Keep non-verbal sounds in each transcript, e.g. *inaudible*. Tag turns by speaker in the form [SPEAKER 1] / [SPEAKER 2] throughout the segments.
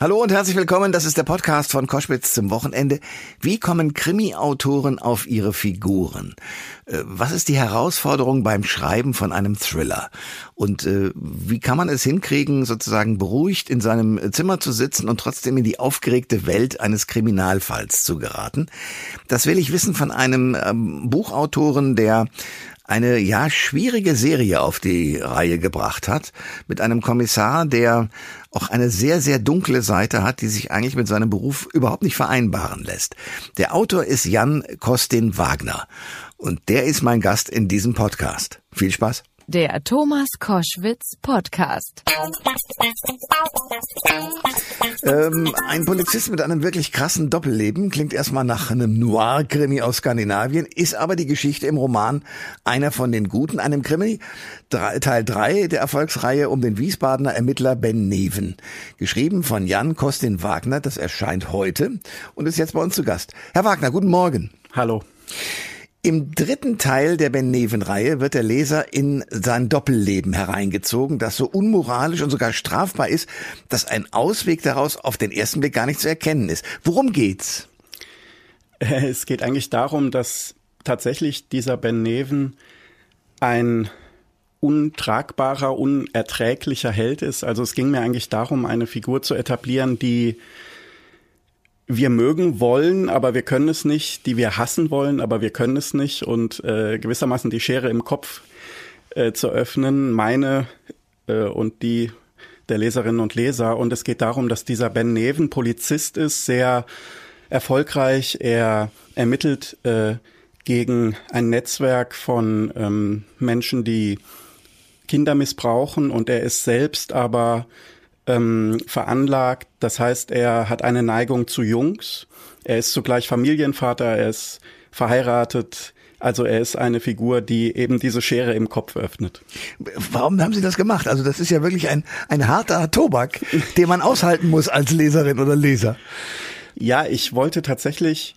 [SPEAKER 1] Hallo und herzlich willkommen. Das ist der Podcast von Koschwitz zum Wochenende. Wie kommen Krimi-Autoren auf ihre Figuren? Äh, was ist die Herausforderung beim Schreiben von einem Thriller? Und äh, wie kann man es hinkriegen, sozusagen beruhigt in seinem Zimmer zu sitzen und trotzdem in die aufgeregte Welt eines Kriminalfalls zu geraten? Das will ich wissen von einem ähm, Buchautoren, der eine ja schwierige Serie auf die Reihe gebracht hat mit einem Kommissar, der auch eine sehr, sehr dunkle Seite hat, die sich eigentlich mit seinem Beruf überhaupt nicht vereinbaren lässt. Der Autor ist Jan Kostin Wagner und der ist mein Gast in diesem Podcast. Viel Spaß!
[SPEAKER 2] Der Thomas Koschwitz Podcast.
[SPEAKER 1] Ähm, ein Polizist mit einem wirklich krassen Doppelleben klingt erstmal nach einem Noir-Krimi aus Skandinavien, ist aber die Geschichte im Roman einer von den Guten, einem Krimi, Teil 3 der Erfolgsreihe um den Wiesbadener Ermittler Ben Neven. Geschrieben von Jan Kostin Wagner, das erscheint heute und ist jetzt bei uns zu Gast. Herr Wagner, guten Morgen.
[SPEAKER 3] Hallo.
[SPEAKER 1] Im dritten Teil der Ben Neven-Reihe wird der Leser in sein Doppelleben hereingezogen, das so unmoralisch und sogar strafbar ist, dass ein Ausweg daraus auf den ersten Blick gar nicht zu erkennen ist. Worum geht's? *laughs*
[SPEAKER 3] Es geht eigentlich darum, dass tatsächlich dieser Ben Neven ein untragbarer, unerträglicher Held ist. Also es ging mir eigentlich darum, eine Figur zu etablieren, die wir mögen wollen, aber wir können es nicht, die wir hassen wollen, aber wir können es nicht und äh, gewissermaßen die Schere im Kopf äh, zu öffnen, meine äh, und die der Leserinnen und Leser. Und es geht darum, dass dieser Ben Neven Polizist ist, sehr erfolgreich. Er ermittelt äh, gegen ein Netzwerk von ähm, Menschen, die Kinder missbrauchen und er ist selbst aber ähm, veranlagt. Das heißt, er hat eine Neigung zu Jungs. Er ist zugleich Familienvater, er ist verheiratet. Also er ist eine Figur, die eben diese Schere im Kopf öffnet.
[SPEAKER 1] Warum haben Sie das gemacht? Also das ist ja wirklich ein, ein harter Tobak, den man aushalten muss als Leserin oder Leser.
[SPEAKER 3] Ja, ich wollte tatsächlich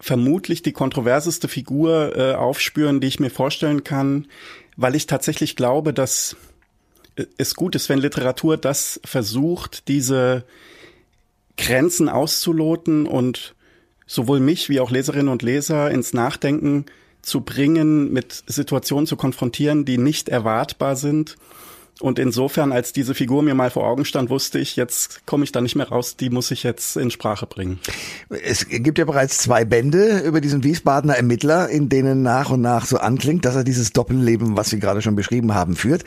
[SPEAKER 3] vermutlich die kontroverseste Figur äh, aufspüren, die ich mir vorstellen kann, weil ich tatsächlich glaube, dass es gut ist, wenn Literatur das versucht, diese Grenzen auszuloten und sowohl mich wie auch Leserinnen und Leser ins Nachdenken zu bringen, mit Situationen zu konfrontieren, die nicht erwartbar sind und insofern, als diese Figur mir mal vor Augen stand, wusste ich, jetzt komme ich da nicht mehr raus, die muss ich jetzt in Sprache bringen.
[SPEAKER 1] Es gibt ja bereits zwei Bände über diesen Wiesbadener Ermittler, in denen nach und nach so anklingt, dass er dieses Doppelleben, was Sie gerade schon beschrieben haben, führt.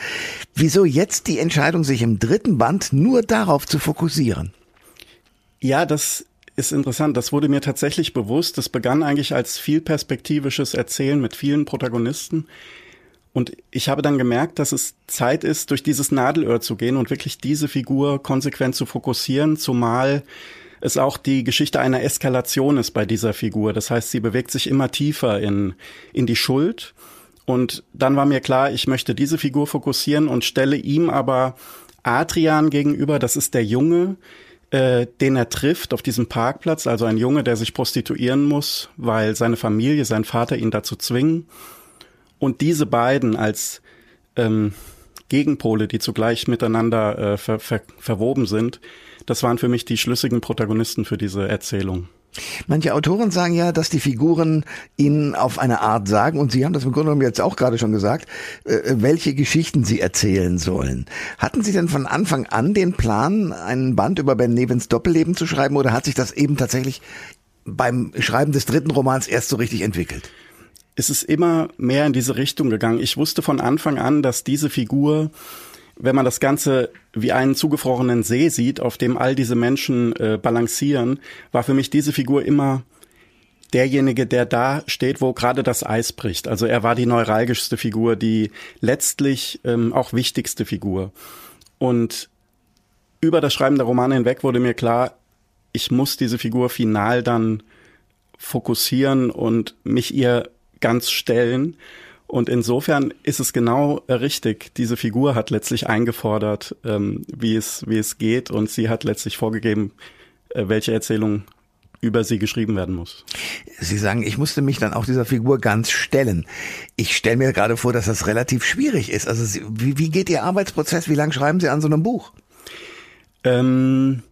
[SPEAKER 1] Wieso jetzt die Entscheidung, sich im dritten Band nur darauf zu fokussieren?
[SPEAKER 3] Ja, das ist interessant. Das wurde mir tatsächlich bewusst. Das begann eigentlich als vielperspektivisches Erzählen mit vielen Protagonisten. Und ich habe dann gemerkt, dass es Zeit ist, durch dieses Nadelöhr zu gehen und wirklich diese Figur konsequent zu fokussieren, zumal es auch die Geschichte einer Eskalation ist bei dieser Figur. Das heißt, sie bewegt sich immer tiefer in, in die Schuld. Und dann war mir klar, ich möchte diese Figur fokussieren und stelle ihm aber Adrian gegenüber, das ist der Junge, äh, den er trifft auf diesem Parkplatz, also ein Junge, der sich prostituieren muss, weil seine Familie, sein Vater ihn dazu zwingen. Und diese beiden als ähm, Gegenpole, die zugleich miteinander äh, ver ver verwoben sind, das waren für mich die schlüssigen Protagonisten für diese Erzählung.
[SPEAKER 1] Manche Autoren sagen ja, dass die Figuren ihnen auf eine Art sagen, und Sie haben das im Grunde genommen jetzt auch gerade schon gesagt, äh, welche Geschichten sie erzählen sollen. Hatten Sie denn von Anfang an den Plan, einen Band über Ben Nevens Doppelleben zu schreiben, oder hat sich das eben tatsächlich beim Schreiben des dritten Romans erst so richtig entwickelt?
[SPEAKER 3] Es ist immer mehr in diese Richtung gegangen. Ich wusste von Anfang an, dass diese Figur, wenn man das Ganze wie einen zugefrorenen See sieht, auf dem all diese Menschen äh, balancieren, war für mich diese Figur immer derjenige, der da steht, wo gerade das Eis bricht. Also er war die neuralgischste Figur, die letztlich ähm, auch wichtigste Figur. Und über das Schreiben der Romane hinweg wurde mir klar, ich muss diese Figur final dann fokussieren und mich ihr ganz stellen. Und insofern ist es genau richtig. Diese Figur hat letztlich eingefordert, ähm, wie es, wie es geht. Und sie hat letztlich vorgegeben, äh, welche Erzählung über sie geschrieben werden muss.
[SPEAKER 1] Sie sagen, ich musste mich dann auch dieser Figur ganz stellen. Ich stelle mir gerade vor, dass das relativ schwierig ist. Also wie, wie geht Ihr Arbeitsprozess? Wie lange schreiben Sie an so einem Buch?
[SPEAKER 3] Ähm,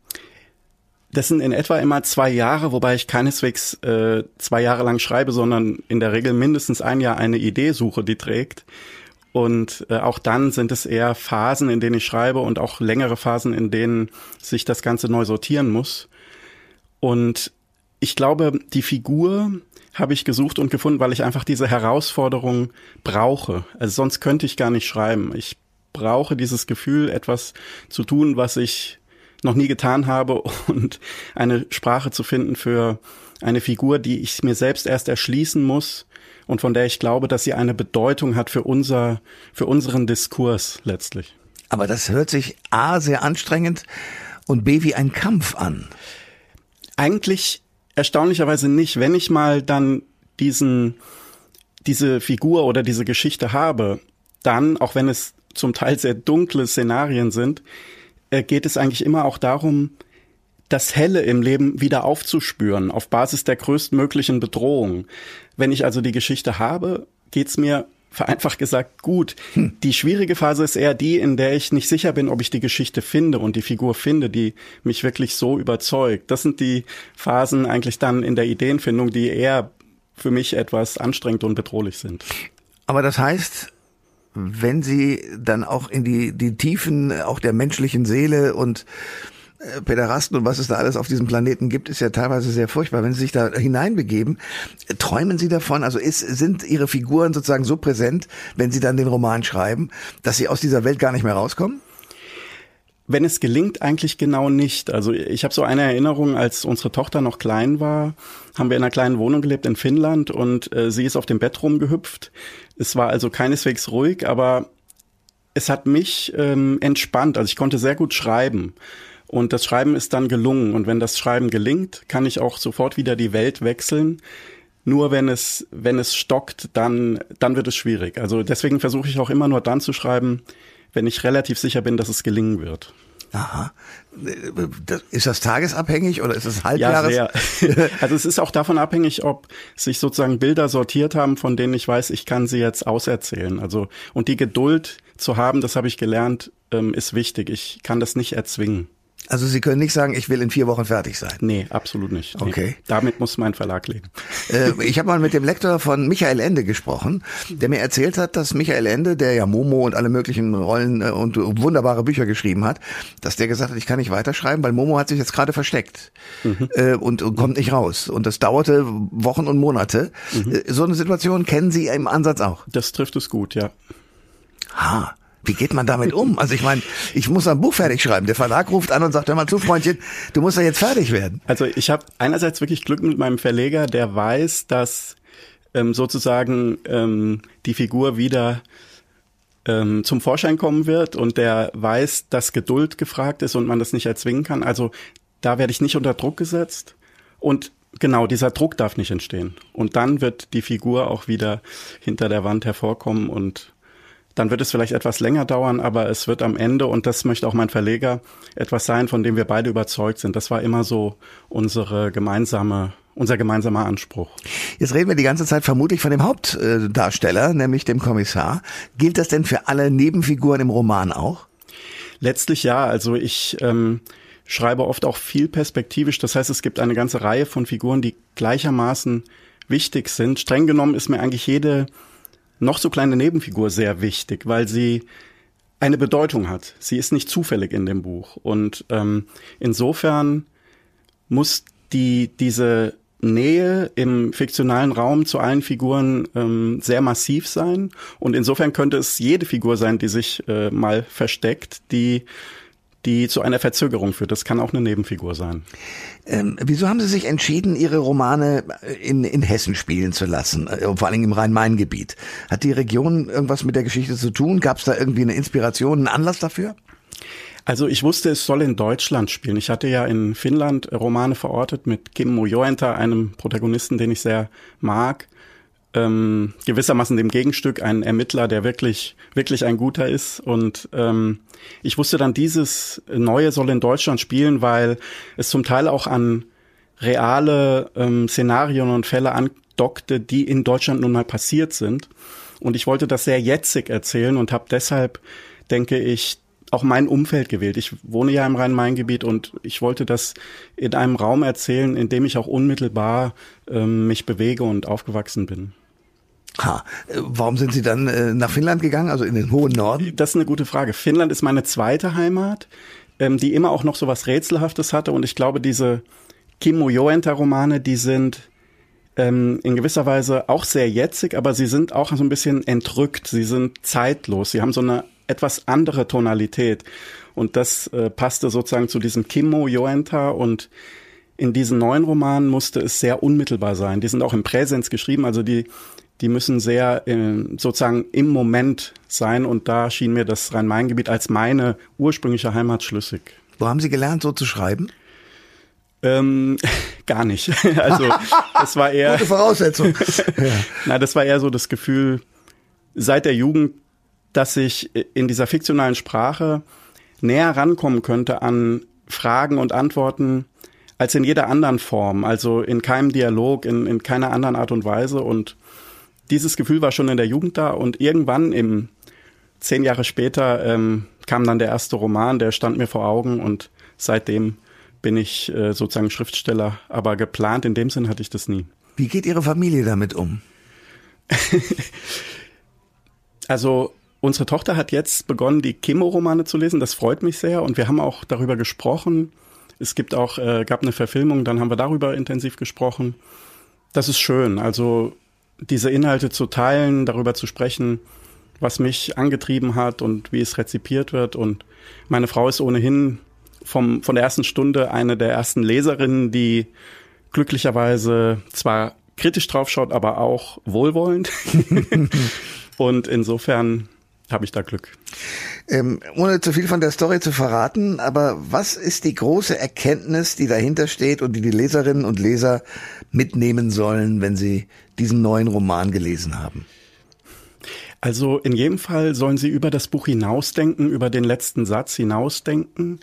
[SPEAKER 3] Das sind in etwa immer zwei Jahre, wobei ich keineswegs äh, zwei Jahre lang schreibe, sondern in der Regel mindestens ein Jahr eine Idee suche, die trägt. Und äh, auch dann sind es eher Phasen, in denen ich schreibe und auch längere Phasen, in denen sich das Ganze neu sortieren muss. Und ich glaube, die Figur habe ich gesucht und gefunden, weil ich einfach diese Herausforderung brauche. Also sonst könnte ich gar nicht schreiben. Ich brauche dieses Gefühl, etwas zu tun, was ich noch nie getan habe *laughs* und eine Sprache zu finden für eine Figur, die ich mir selbst erst erschließen muss und von der ich glaube, dass sie eine Bedeutung hat für unser, für unseren Diskurs letztlich.
[SPEAKER 1] Aber das hört sich A sehr anstrengend und B wie ein Kampf an.
[SPEAKER 3] Eigentlich erstaunlicherweise nicht. Wenn ich mal dann diesen, diese Figur oder diese Geschichte habe, dann, auch wenn es zum Teil sehr dunkle Szenarien sind, geht es eigentlich immer auch darum, das Helle im Leben wieder aufzuspüren, auf Basis der größtmöglichen Bedrohung. Wenn ich also die Geschichte habe, geht's mir vereinfacht gesagt gut. Hm. Die schwierige Phase ist eher die, in der ich nicht sicher bin, ob ich die Geschichte finde und die Figur finde, die mich wirklich so überzeugt. Das sind die Phasen eigentlich dann in der Ideenfindung, die eher für mich etwas anstrengend und bedrohlich sind.
[SPEAKER 1] Aber das heißt, wenn Sie dann auch in die, die Tiefen auch der menschlichen Seele und äh, Pederasten und was es da alles auf diesem Planeten gibt, ist ja teilweise sehr furchtbar. Wenn Sie sich da hineinbegeben, träumen Sie davon? Also ist, sind Ihre Figuren sozusagen so präsent, wenn Sie dann den Roman schreiben, dass Sie aus dieser Welt gar nicht mehr rauskommen?
[SPEAKER 3] Wenn es gelingt, eigentlich genau nicht. Also ich habe so eine Erinnerung, als unsere Tochter noch klein war, haben wir in einer kleinen Wohnung gelebt in Finnland und äh, sie ist auf dem Bett rumgehüpft. Es war also keineswegs ruhig, aber es hat mich ähm, entspannt. Also ich konnte sehr gut schreiben. Und das Schreiben ist dann gelungen. Und wenn das Schreiben gelingt, kann ich auch sofort wieder die Welt wechseln. Nur wenn es, wenn es stockt, dann, dann wird es schwierig. Also deswegen versuche ich auch immer nur dann zu schreiben, wenn ich relativ sicher bin, dass es gelingen wird.
[SPEAKER 1] Aha. Ist das tagesabhängig oder ist es halbjahres?
[SPEAKER 3] Ja, sehr. *laughs* Also es ist auch davon abhängig, ob sich sozusagen Bilder sortiert haben, von denen ich weiß, ich kann sie jetzt auserzählen. Also und die Geduld zu haben, das habe ich gelernt, ähm, ist wichtig. Ich kann das nicht erzwingen.
[SPEAKER 1] Also Sie können nicht sagen, ich will in vier Wochen fertig sein.
[SPEAKER 3] Nee, absolut nicht.
[SPEAKER 1] Nee. Okay.
[SPEAKER 3] Damit muss mein Verlag leben.
[SPEAKER 1] Äh, ich habe mal mit dem Lektor von Michael Ende gesprochen, der mir erzählt hat, dass Michael Ende, der ja Momo und alle möglichen Rollen äh, und wunderbare Bücher geschrieben hat, dass der gesagt hat, ich kann nicht weiterschreiben, weil Momo hat sich jetzt gerade versteckt mhm. äh, und, und, kommt nicht raus. Und das dauerte Wochen und Monate. Mhm. Äh, so eine Situation kennen Sie im Ansatz auch?
[SPEAKER 3] Das trifft es gut, ja.
[SPEAKER 1] Ha. Wie geht man damit um? Also ich meine, ich muss ein Buch fertig schreiben. Der Verlag ruft an und sagt, hör mal zu, Freundchen, du musst ja jetzt fertig werden.
[SPEAKER 3] Also ich habe einerseits wirklich Glück mit meinem Verleger, der weiß, dass ähm, sozusagen ähm, die Figur wieder ähm, zum Vorschein kommen wird und der weiß, dass Geduld gefragt ist und man das nicht erzwingen kann. Also da werde ich nicht unter Druck gesetzt und genau dieser Druck darf nicht entstehen. Und dann wird die Figur auch wieder hinter der Wand hervorkommen und dann wird es vielleicht etwas länger dauern, aber es wird am Ende, und das möchte auch mein Verleger, etwas sein, von dem wir beide überzeugt sind. Das war immer so unsere gemeinsame unser gemeinsamer Anspruch.
[SPEAKER 1] Jetzt reden wir die ganze Zeit vermutlich von dem Hauptdarsteller, nämlich dem Kommissar. Gilt das denn für alle Nebenfiguren im Roman auch?
[SPEAKER 3] Letztlich ja. Also ich ähm, schreibe oft auch viel perspektivisch. Das heißt, es gibt eine ganze Reihe von Figuren, die gleichermaßen wichtig sind. Streng genommen ist mir eigentlich jede noch so kleine Nebenfigur sehr wichtig, weil sie eine Bedeutung hat. Sie ist nicht zufällig in dem Buch. Und ähm, insofern muss die, diese Nähe im fiktionalen Raum zu allen Figuren ähm, sehr massiv sein. Und insofern könnte es jede Figur sein, die sich äh, mal versteckt, die die zu einer Verzögerung führt. Das kann auch eine Nebenfigur sein.
[SPEAKER 1] Ähm, wieso haben Sie sich entschieden, Ihre Romane in, in Hessen spielen zu lassen, äh, vor allem im Rhein-Main-Gebiet? Hat die Region irgendwas mit der Geschichte zu tun? Gab es da irgendwie eine Inspiration, einen Anlass dafür?
[SPEAKER 3] Also ich wusste, es soll in Deutschland spielen. Ich hatte ja in Finnland Romane verortet mit Kim Mojoenta, einem Protagonisten, den ich sehr mag ähm, gewissermaßen dem Gegenstück ein Ermittler, der wirklich, wirklich ein guter ist. Und ähm, ich wusste dann, dieses Neue soll in Deutschland spielen, weil es zum Teil auch an reale ähm, Szenarien und Fälle andockte, die in Deutschland nun mal passiert sind. Und ich wollte das sehr jetzig erzählen und habe deshalb, denke ich, auch mein Umfeld gewählt. Ich wohne ja im Rhein-Main-Gebiet und ich wollte das in einem Raum erzählen, in dem ich auch unmittelbar ähm, mich bewege und aufgewachsen bin.
[SPEAKER 1] Ha, äh, warum sind Sie dann äh, nach Finnland gegangen, also in den hohen Norden?
[SPEAKER 3] Das ist eine gute Frage. Finnland ist meine zweite Heimat, ähm, die immer auch noch so was Rätselhaftes hatte und ich glaube, diese Kimmo Joenta-Romane, die sind ähm, in gewisser Weise auch sehr jetzig, aber sie sind auch so ein bisschen entrückt, sie sind zeitlos, sie haben so eine etwas andere Tonalität und das äh, passte sozusagen zu diesem Kimmo Joenta und in diesen neuen Romanen musste es sehr unmittelbar sein. Die sind auch im Präsens geschrieben, also die die müssen sehr äh, sozusagen im Moment sein und da schien mir das Rhein-Main-Gebiet als meine ursprüngliche Heimat schlüssig.
[SPEAKER 1] Wo haben Sie gelernt, so zu schreiben?
[SPEAKER 3] Ähm, *laughs* gar nicht. *laughs* Also das war eher
[SPEAKER 1] gute Voraussetzung. *laughs*
[SPEAKER 3] Na, das war eher so das Gefühl seit der Jugend, dass ich in dieser fiktionalen Sprache näher rankommen könnte an Fragen und Antworten als in jeder anderen Form, also in keinem Dialog, in, in keiner anderen Art und Weise und dieses Gefühl war schon in der Jugend da und irgendwann im zehn Jahre später ähm, kam dann der erste Roman, der stand mir vor Augen und seitdem bin ich äh, sozusagen Schriftsteller, aber geplant in dem Sinn hatte ich das nie.
[SPEAKER 1] Wie geht Ihre Familie damit um? *laughs*
[SPEAKER 3] also unsere Tochter hat jetzt begonnen, die Chemo-Romane zu lesen. Das freut mich sehr und wir haben auch darüber gesprochen. Es gibt auch äh, gab eine Verfilmung, dann haben wir darüber intensiv gesprochen. Das ist schön. Also diese Inhalte zu teilen, darüber zu sprechen, was mich angetrieben hat und wie es rezipiert wird. Und meine Frau ist ohnehin vom, von der ersten Stunde eine der ersten Leserinnen, die glücklicherweise zwar kritisch draufschaut, aber auch wohlwollend. *laughs* und insofern habe ich da Glück.
[SPEAKER 1] Ähm, ohne zu viel von der Story zu verraten, aber was ist die große Erkenntnis, die dahinter steht und die die Leserinnen und Leser mitnehmen sollen, wenn sie diesen neuen Roman gelesen haben?
[SPEAKER 3] Also in jedem Fall sollen sie über das Buch hinausdenken, über den letzten Satz hinausdenken,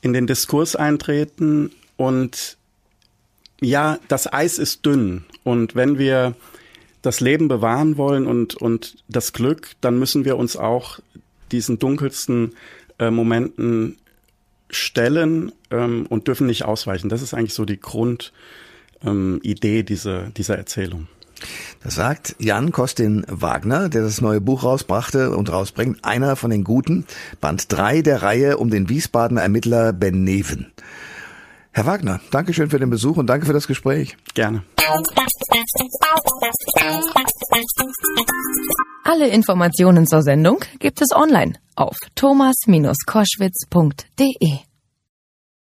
[SPEAKER 3] in den Diskurs eintreten und ja, das Eis ist dünn und wenn wir das Leben bewahren wollen und, und das Glück, dann müssen wir uns auch diesen dunkelsten äh, Momenten stellen ähm, und dürfen nicht ausweichen. Das ist eigentlich so die Grundidee ähm, dieser, dieser Erzählung.
[SPEAKER 1] Das sagt Jan Kostin Wagner, der das neue Buch rausbrachte und rausbringt, einer von den Guten, Band 3 der Reihe um den Wiesbadener Ermittler Ben Neven. Herr Wagner, danke schön für den Besuch und danke für das Gespräch.
[SPEAKER 3] Gerne.
[SPEAKER 2] Alle Informationen zur Sendung gibt es online auf thomas-koschwitz.de.